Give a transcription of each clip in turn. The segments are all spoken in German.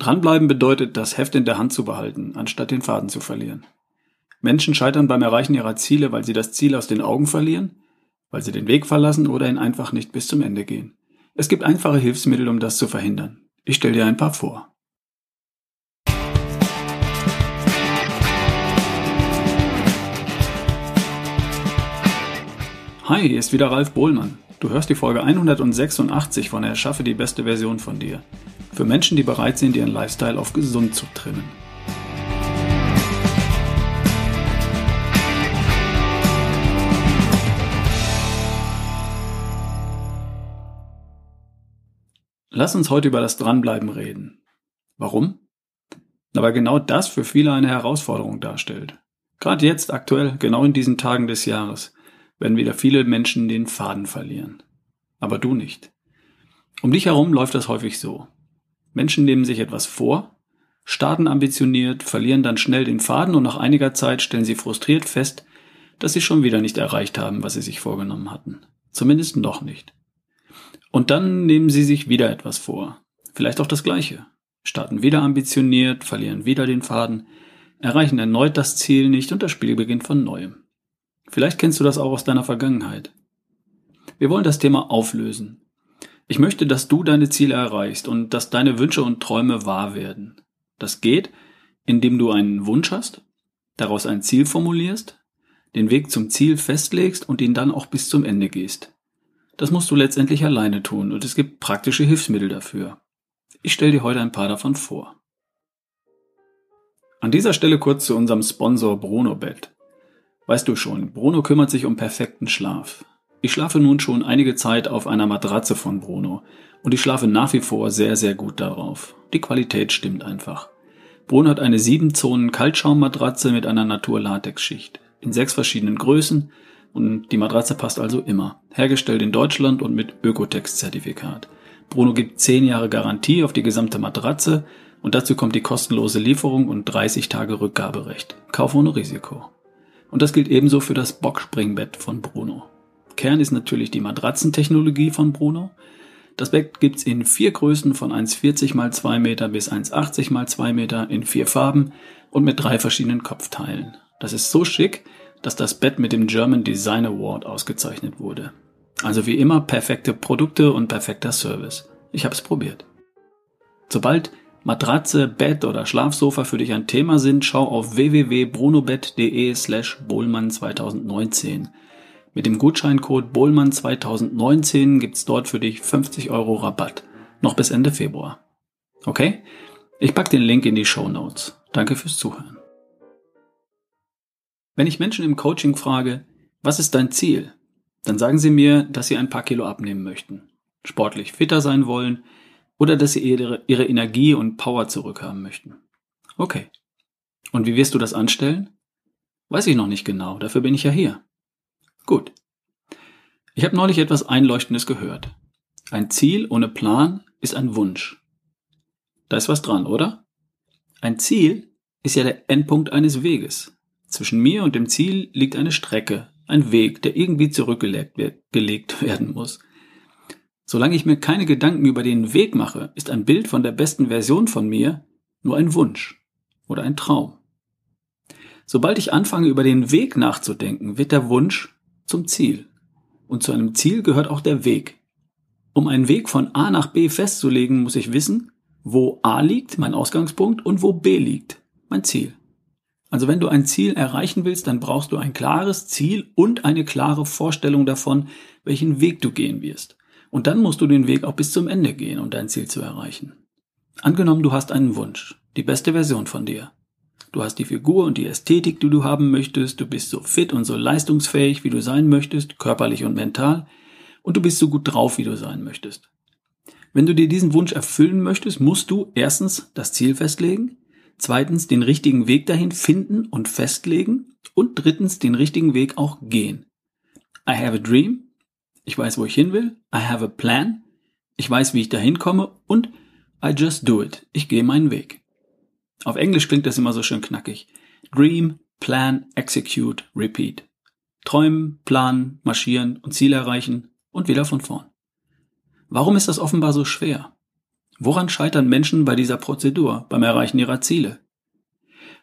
Dranbleiben bedeutet, das Heft in der Hand zu behalten, anstatt den Faden zu verlieren. Menschen scheitern beim Erreichen ihrer Ziele, weil sie das Ziel aus den Augen verlieren, weil sie den Weg verlassen oder ihn einfach nicht bis zum Ende gehen. Es gibt einfache Hilfsmittel, um das zu verhindern. Ich stelle dir ein paar vor. Hi, hier ist wieder Ralf Bohlmann. Du hörst die Folge 186 von Erschaffe die beste Version von dir. Für Menschen, die bereit sind, ihren Lifestyle auf gesund zu trimmen. Lass uns heute über das Dranbleiben reden. Warum? Na, weil genau das für viele eine Herausforderung darstellt. Gerade jetzt, aktuell, genau in diesen Tagen des Jahres, werden wieder viele Menschen den Faden verlieren. Aber du nicht. Um dich herum läuft das häufig so. Menschen nehmen sich etwas vor, starten ambitioniert, verlieren dann schnell den Faden und nach einiger Zeit stellen sie frustriert fest, dass sie schon wieder nicht erreicht haben, was sie sich vorgenommen hatten. Zumindest noch nicht. Und dann nehmen sie sich wieder etwas vor. Vielleicht auch das Gleiche. Starten wieder ambitioniert, verlieren wieder den Faden, erreichen erneut das Ziel nicht und das Spiel beginnt von neuem. Vielleicht kennst du das auch aus deiner Vergangenheit. Wir wollen das Thema auflösen. Ich möchte, dass du deine Ziele erreichst und dass deine Wünsche und Träume wahr werden. Das geht, indem du einen Wunsch hast, daraus ein Ziel formulierst, den Weg zum Ziel festlegst und ihn dann auch bis zum Ende gehst. Das musst du letztendlich alleine tun und es gibt praktische Hilfsmittel dafür. Ich stelle dir heute ein paar davon vor. An dieser Stelle kurz zu unserem Sponsor Bruno Bett. Weißt du schon, Bruno kümmert sich um perfekten Schlaf. Ich schlafe nun schon einige Zeit auf einer Matratze von Bruno und ich schlafe nach wie vor sehr, sehr gut darauf. Die Qualität stimmt einfach. Bruno hat eine 7-Zonen-Kaltschaummatratze mit einer Natur-Latex-Schicht in sechs verschiedenen Größen und die Matratze passt also immer. Hergestellt in Deutschland und mit Ökotex-Zertifikat. Bruno gibt 10 Jahre Garantie auf die gesamte Matratze und dazu kommt die kostenlose Lieferung und 30 Tage Rückgaberecht. Kauf ohne Risiko. Und das gilt ebenso für das Boxspringbett von Bruno. Kern ist natürlich die Matratzentechnologie von Bruno. Das Bett gibt's in vier Größen von 1,40 x 2 Meter bis 1,80 x 2 Meter in vier Farben und mit drei verschiedenen Kopfteilen. Das ist so schick, dass das Bett mit dem German Design Award ausgezeichnet wurde. Also wie immer perfekte Produkte und perfekter Service. Ich habe es probiert. Sobald Matratze, Bett oder Schlafsofa für dich ein Thema sind, schau auf www.brunobett.de slash Bohlmann 2019. Mit dem Gutscheincode Bohlmann 2019 gibt's dort für dich 50 Euro Rabatt. Noch bis Ende Februar. Okay? Ich pack den Link in die Show Notes. Danke fürs Zuhören. Wenn ich Menschen im Coaching frage, was ist dein Ziel? Dann sagen sie mir, dass sie ein paar Kilo abnehmen möchten, sportlich fitter sein wollen oder dass sie ihre, ihre Energie und Power zurückhaben möchten. Okay. Und wie wirst du das anstellen? Weiß ich noch nicht genau, dafür bin ich ja hier. Gut. Ich habe neulich etwas Einleuchtendes gehört. Ein Ziel ohne Plan ist ein Wunsch. Da ist was dran, oder? Ein Ziel ist ja der Endpunkt eines Weges. Zwischen mir und dem Ziel liegt eine Strecke, ein Weg, der irgendwie zurückgelegt werden muss. Solange ich mir keine Gedanken über den Weg mache, ist ein Bild von der besten Version von mir nur ein Wunsch oder ein Traum. Sobald ich anfange, über den Weg nachzudenken, wird der Wunsch zum Ziel. Und zu einem Ziel gehört auch der Weg. Um einen Weg von A nach B festzulegen, muss ich wissen, wo A liegt, mein Ausgangspunkt, und wo B liegt, mein Ziel. Also wenn du ein Ziel erreichen willst, dann brauchst du ein klares Ziel und eine klare Vorstellung davon, welchen Weg du gehen wirst. Und dann musst du den Weg auch bis zum Ende gehen, um dein Ziel zu erreichen. Angenommen, du hast einen Wunsch, die beste Version von dir. Du hast die Figur und die Ästhetik, die du haben möchtest, du bist so fit und so leistungsfähig, wie du sein möchtest, körperlich und mental, und du bist so gut drauf, wie du sein möchtest. Wenn du dir diesen Wunsch erfüllen möchtest, musst du erstens das Ziel festlegen, zweitens den richtigen Weg dahin finden und festlegen und drittens den richtigen Weg auch gehen. I have a dream, ich weiß, wo ich hin will, I have a plan, ich weiß, wie ich dahin komme und I just do it, ich gehe meinen Weg. Auf Englisch klingt das immer so schön knackig. Dream, plan, execute, repeat. Träumen, planen, marschieren und Ziel erreichen und wieder von vorn. Warum ist das offenbar so schwer? Woran scheitern Menschen bei dieser Prozedur, beim Erreichen ihrer Ziele?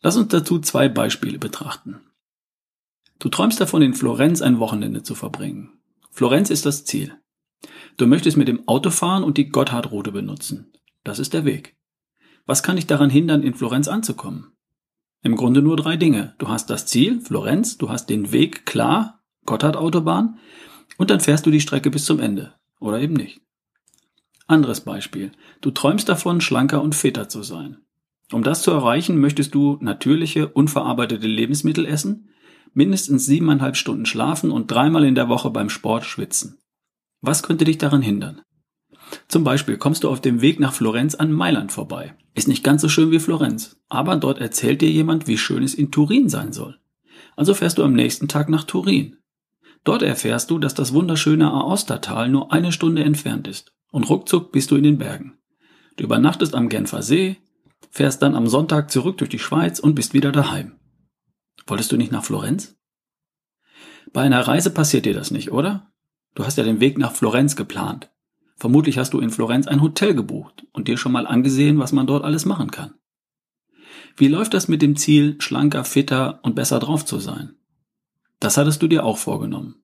Lass uns dazu zwei Beispiele betrachten. Du träumst davon, in Florenz ein Wochenende zu verbringen. Florenz ist das Ziel. Du möchtest mit dem Auto fahren und die Gotthardroute benutzen. Das ist der Weg. Was kann dich daran hindern, in Florenz anzukommen? Im Grunde nur drei Dinge. Du hast das Ziel, Florenz, du hast den Weg, klar, Gotthard-Autobahn, und dann fährst du die Strecke bis zum Ende. Oder eben nicht. Anderes Beispiel. Du träumst davon, schlanker und fitter zu sein. Um das zu erreichen, möchtest du natürliche, unverarbeitete Lebensmittel essen, mindestens siebeneinhalb Stunden schlafen und dreimal in der Woche beim Sport schwitzen. Was könnte dich daran hindern? Zum Beispiel kommst du auf dem Weg nach Florenz an Mailand vorbei. Ist nicht ganz so schön wie Florenz, aber dort erzählt dir jemand, wie schön es in Turin sein soll. Also fährst du am nächsten Tag nach Turin. Dort erfährst du, dass das wunderschöne Aostatal nur eine Stunde entfernt ist und ruckzuck bist du in den Bergen. Du übernachtest am Genfer See, fährst dann am Sonntag zurück durch die Schweiz und bist wieder daheim. Wolltest du nicht nach Florenz? Bei einer Reise passiert dir das nicht, oder? Du hast ja den Weg nach Florenz geplant. Vermutlich hast du in Florenz ein Hotel gebucht und dir schon mal angesehen, was man dort alles machen kann. Wie läuft das mit dem Ziel, schlanker, fitter und besser drauf zu sein? Das hattest du dir auch vorgenommen.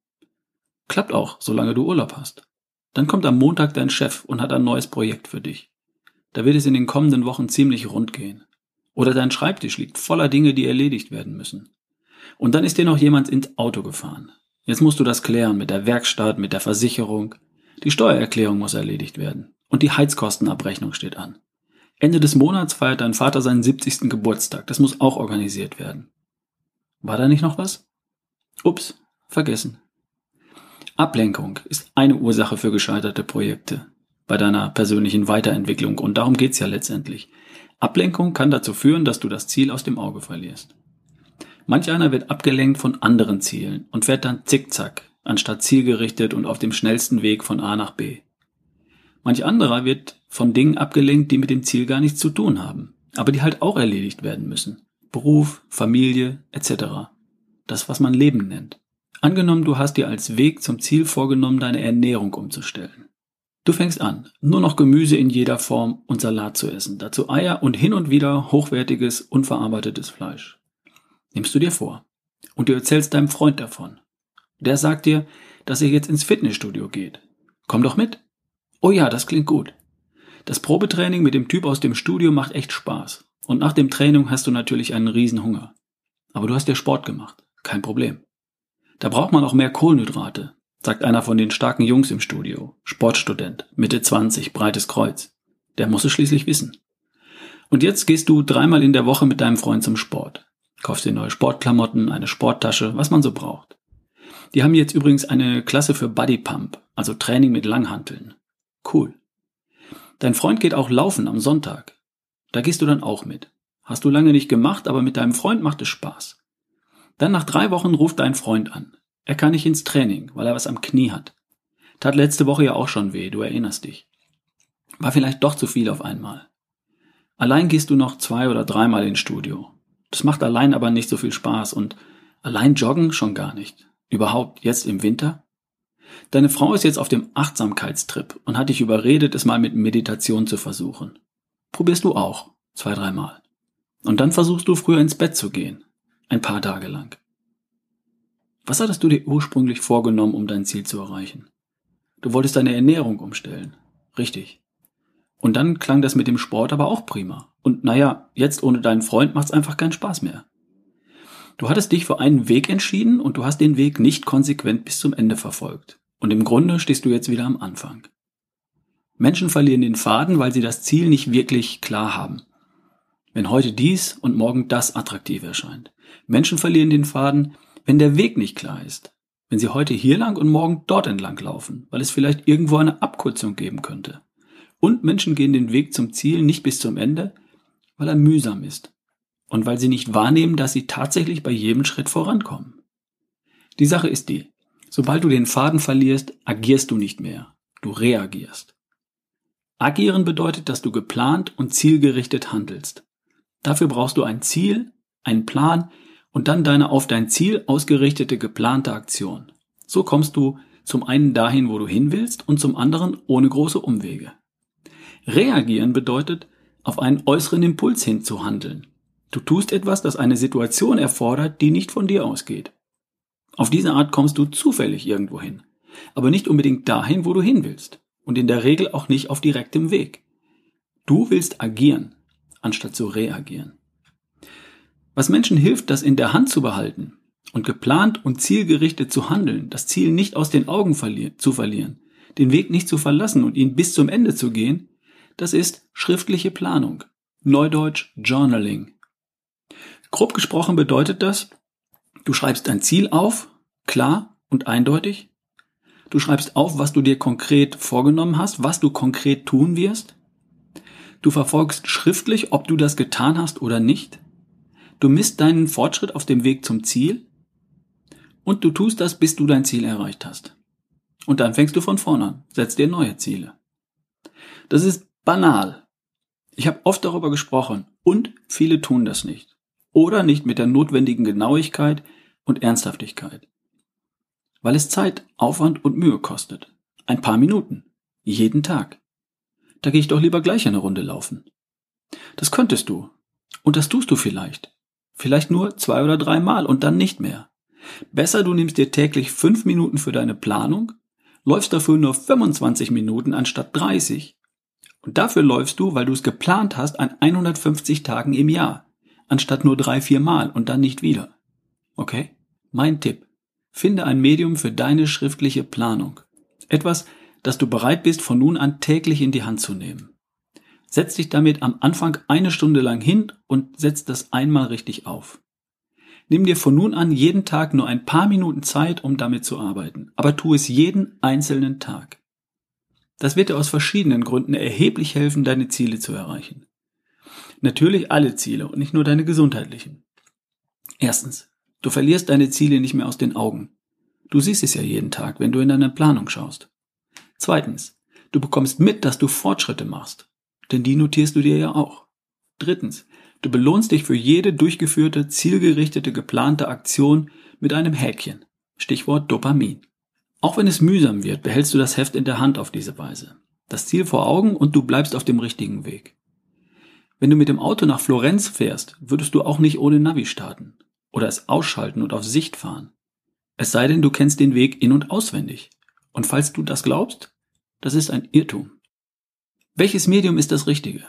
Klappt auch, solange du Urlaub hast. Dann kommt am Montag dein Chef und hat ein neues Projekt für dich. Da wird es in den kommenden Wochen ziemlich rund gehen. Oder dein Schreibtisch liegt voller Dinge, die erledigt werden müssen. Und dann ist dir noch jemand ins Auto gefahren. Jetzt musst du das klären mit der Werkstatt, mit der Versicherung. Die Steuererklärung muss erledigt werden. Und die Heizkostenabrechnung steht an. Ende des Monats feiert dein Vater seinen 70. Geburtstag. Das muss auch organisiert werden. War da nicht noch was? Ups, vergessen. Ablenkung ist eine Ursache für gescheiterte Projekte bei deiner persönlichen Weiterentwicklung und darum geht's ja letztendlich. Ablenkung kann dazu führen, dass du das Ziel aus dem Auge verlierst. Manch einer wird abgelenkt von anderen Zielen und fährt dann zickzack, anstatt zielgerichtet und auf dem schnellsten Weg von A nach B. Manch anderer wird von Dingen abgelenkt, die mit dem Ziel gar nichts zu tun haben, aber die halt auch erledigt werden müssen. Beruf, Familie etc. Das, was man Leben nennt. Angenommen, du hast dir als Weg zum Ziel vorgenommen, deine Ernährung umzustellen. Du fängst an, nur noch Gemüse in jeder Form und Salat zu essen, dazu Eier und hin und wieder hochwertiges, unverarbeitetes Fleisch. Nimmst du dir vor. Und du erzählst deinem Freund davon. Der sagt dir, dass er jetzt ins Fitnessstudio geht. Komm doch mit. Oh ja, das klingt gut. Das Probetraining mit dem Typ aus dem Studio macht echt Spaß. Und nach dem Training hast du natürlich einen riesen Hunger. Aber du hast ja Sport gemacht. Kein Problem. Da braucht man auch mehr Kohlenhydrate, sagt einer von den starken Jungs im Studio. Sportstudent, Mitte 20, breites Kreuz. Der muss es schließlich wissen. Und jetzt gehst du dreimal in der Woche mit deinem Freund zum Sport. Kaufst dir neue Sportklamotten, eine Sporttasche, was man so braucht. Die haben jetzt übrigens eine Klasse für Body Pump, also Training mit Langhanteln. Cool. Dein Freund geht auch laufen am Sonntag. Da gehst du dann auch mit. Hast du lange nicht gemacht, aber mit deinem Freund macht es Spaß. Dann nach drei Wochen ruft dein Freund an. Er kann nicht ins Training, weil er was am Knie hat. Tat letzte Woche ja auch schon weh, du erinnerst dich. War vielleicht doch zu viel auf einmal. Allein gehst du noch zwei oder dreimal ins Studio. Das macht allein aber nicht so viel Spaß und allein joggen schon gar nicht. Überhaupt jetzt im Winter? Deine Frau ist jetzt auf dem Achtsamkeitstrip und hat dich überredet, es mal mit Meditation zu versuchen. Probierst du auch, zwei, dreimal. Und dann versuchst du früher ins Bett zu gehen. Ein paar Tage lang. Was hattest du dir ursprünglich vorgenommen, um dein Ziel zu erreichen? Du wolltest deine Ernährung umstellen. Richtig. Und dann klang das mit dem Sport aber auch prima. Und naja, jetzt ohne deinen Freund macht's einfach keinen Spaß mehr. Du hattest dich für einen Weg entschieden und du hast den Weg nicht konsequent bis zum Ende verfolgt. Und im Grunde stehst du jetzt wieder am Anfang. Menschen verlieren den Faden, weil sie das Ziel nicht wirklich klar haben. Wenn heute dies und morgen das attraktiv erscheint. Menschen verlieren den Faden, wenn der Weg nicht klar ist. Wenn sie heute hier lang und morgen dort entlang laufen, weil es vielleicht irgendwo eine Abkürzung geben könnte. Und Menschen gehen den Weg zum Ziel nicht bis zum Ende, weil er mühsam ist. Und weil sie nicht wahrnehmen, dass sie tatsächlich bei jedem Schritt vorankommen. Die Sache ist die, sobald du den Faden verlierst, agierst du nicht mehr. Du reagierst. Agieren bedeutet, dass du geplant und zielgerichtet handelst. Dafür brauchst du ein Ziel, einen Plan, und dann deine auf dein Ziel ausgerichtete geplante Aktion. So kommst du zum einen dahin, wo du hin willst und zum anderen ohne große Umwege. Reagieren bedeutet, auf einen äußeren Impuls hinzuhandeln. Du tust etwas, das eine Situation erfordert, die nicht von dir ausgeht. Auf diese Art kommst du zufällig irgendwo hin, aber nicht unbedingt dahin, wo du hin willst und in der Regel auch nicht auf direktem Weg. Du willst agieren, anstatt zu reagieren. Was Menschen hilft, das in der Hand zu behalten und geplant und zielgerichtet zu handeln, das Ziel nicht aus den Augen verli zu verlieren, den Weg nicht zu verlassen und ihn bis zum Ende zu gehen, das ist schriftliche Planung. Neudeutsch Journaling. Grob gesprochen bedeutet das, du schreibst dein Ziel auf, klar und eindeutig. Du schreibst auf, was du dir konkret vorgenommen hast, was du konkret tun wirst. Du verfolgst schriftlich, ob du das getan hast oder nicht. Du misst deinen Fortschritt auf dem Weg zum Ziel. Und du tust das, bis du dein Ziel erreicht hast. Und dann fängst du von vorne an, setzt dir neue Ziele. Das ist banal. Ich habe oft darüber gesprochen und viele tun das nicht oder nicht mit der notwendigen Genauigkeit und Ernsthaftigkeit. Weil es Zeit, Aufwand und Mühe kostet. Ein paar Minuten. Jeden Tag. Da gehe ich doch lieber gleich eine Runde laufen. Das könntest du. Und das tust du vielleicht. Vielleicht nur zwei oder dreimal und dann nicht mehr. Besser du nimmst dir täglich fünf Minuten für deine Planung, läufst dafür nur 25 Minuten anstatt 30. Und dafür läufst du, weil du es geplant hast, an 150 Tagen im Jahr anstatt nur drei, vier Mal und dann nicht wieder. Okay? Mein Tipp. Finde ein Medium für deine schriftliche Planung. Etwas, das du bereit bist, von nun an täglich in die Hand zu nehmen. Setz dich damit am Anfang eine Stunde lang hin und setz das einmal richtig auf. Nimm dir von nun an jeden Tag nur ein paar Minuten Zeit, um damit zu arbeiten, aber tu es jeden einzelnen Tag. Das wird dir aus verschiedenen Gründen erheblich helfen, deine Ziele zu erreichen. Natürlich alle Ziele und nicht nur deine gesundheitlichen. Erstens, du verlierst deine Ziele nicht mehr aus den Augen. Du siehst es ja jeden Tag, wenn du in deine Planung schaust. Zweitens, du bekommst mit, dass du Fortschritte machst, denn die notierst du dir ja auch. Drittens, du belohnst dich für jede durchgeführte, zielgerichtete, geplante Aktion mit einem Häkchen. Stichwort Dopamin. Auch wenn es mühsam wird, behältst du das Heft in der Hand auf diese Weise. Das Ziel vor Augen und du bleibst auf dem richtigen Weg. Wenn du mit dem Auto nach Florenz fährst, würdest du auch nicht ohne Navi starten oder es ausschalten und auf Sicht fahren. Es sei denn, du kennst den Weg in und auswendig. Und falls du das glaubst, das ist ein Irrtum. Welches Medium ist das Richtige?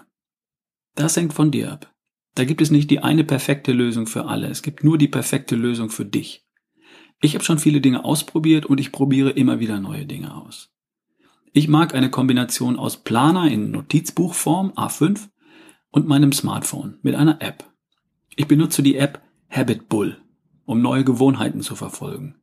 Das hängt von dir ab. Da gibt es nicht die eine perfekte Lösung für alle. Es gibt nur die perfekte Lösung für dich. Ich habe schon viele Dinge ausprobiert und ich probiere immer wieder neue Dinge aus. Ich mag eine Kombination aus Planer in Notizbuchform A5 und meinem Smartphone mit einer App. Ich benutze die App Habit Bull, um neue Gewohnheiten zu verfolgen.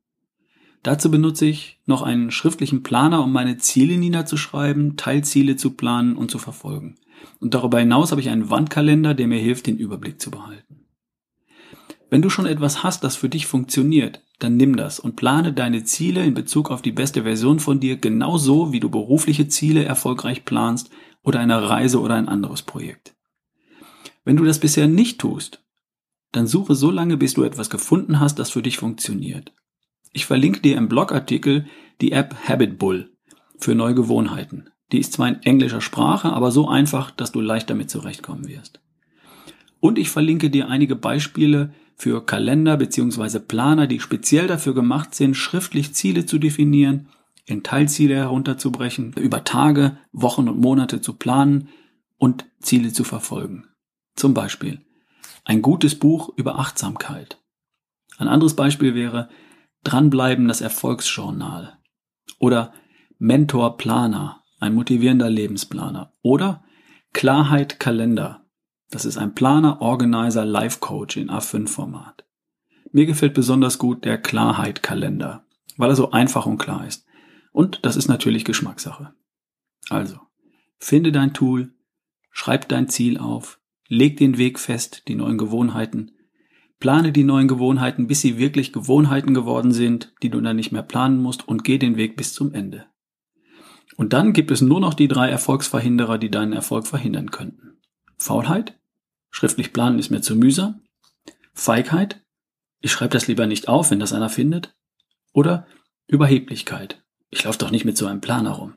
Dazu benutze ich noch einen schriftlichen Planer, um meine Ziele niederzuschreiben, Teilziele zu planen und zu verfolgen. Und darüber hinaus habe ich einen Wandkalender, der mir hilft, den Überblick zu behalten. Wenn du schon etwas hast, das für dich funktioniert, dann nimm das und plane deine Ziele in Bezug auf die beste Version von dir genauso, wie du berufliche Ziele erfolgreich planst oder eine Reise oder ein anderes Projekt. Wenn du das bisher nicht tust, dann suche so lange, bis du etwas gefunden hast, das für dich funktioniert. Ich verlinke dir im Blogartikel die App Habit Bull für neue Gewohnheiten. Die ist zwar in englischer Sprache, aber so einfach, dass du leicht damit zurechtkommen wirst. Und ich verlinke dir einige Beispiele für Kalender bzw. Planer, die speziell dafür gemacht sind, schriftlich Ziele zu definieren, in Teilziele herunterzubrechen, über Tage, Wochen und Monate zu planen und Ziele zu verfolgen. Zum Beispiel ein gutes Buch über Achtsamkeit. Ein anderes Beispiel wäre Dranbleiben das Erfolgsjournal oder Mentor Planer, ein motivierender Lebensplaner oder Klarheit Kalender. Das ist ein Planer, Organizer, Life Coach in A5 Format. Mir gefällt besonders gut der Klarheit Kalender, weil er so einfach und klar ist. Und das ist natürlich Geschmackssache. Also, finde dein Tool, schreib dein Ziel auf, Leg den Weg fest, die neuen Gewohnheiten. Plane die neuen Gewohnheiten, bis sie wirklich Gewohnheiten geworden sind, die du dann nicht mehr planen musst und geh den Weg bis zum Ende. Und dann gibt es nur noch die drei Erfolgsverhinderer, die deinen Erfolg verhindern könnten. Faulheit? Schriftlich planen ist mir zu mühsam. Feigheit? Ich schreibe das lieber nicht auf, wenn das einer findet. Oder Überheblichkeit? Ich laufe doch nicht mit so einem Plan herum.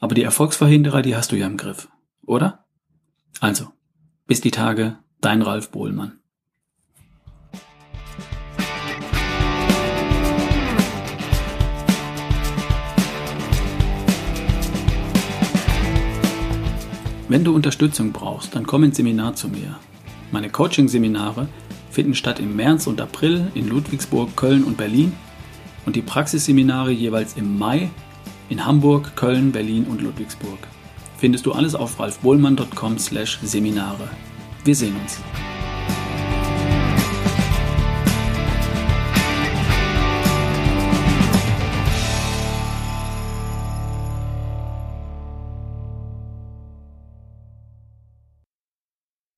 Aber die Erfolgsverhinderer, die hast du ja im Griff, oder? Also, bis die Tage, dein Ralf Bohlmann. Wenn du Unterstützung brauchst, dann komm ins Seminar zu mir. Meine Coaching-Seminare finden statt im März und April in Ludwigsburg, Köln und Berlin und die Praxisseminare jeweils im Mai in Hamburg, Köln, Berlin und Ludwigsburg. Findest du alles auf ralfbohlmann.com/seminare. Wir sehen uns.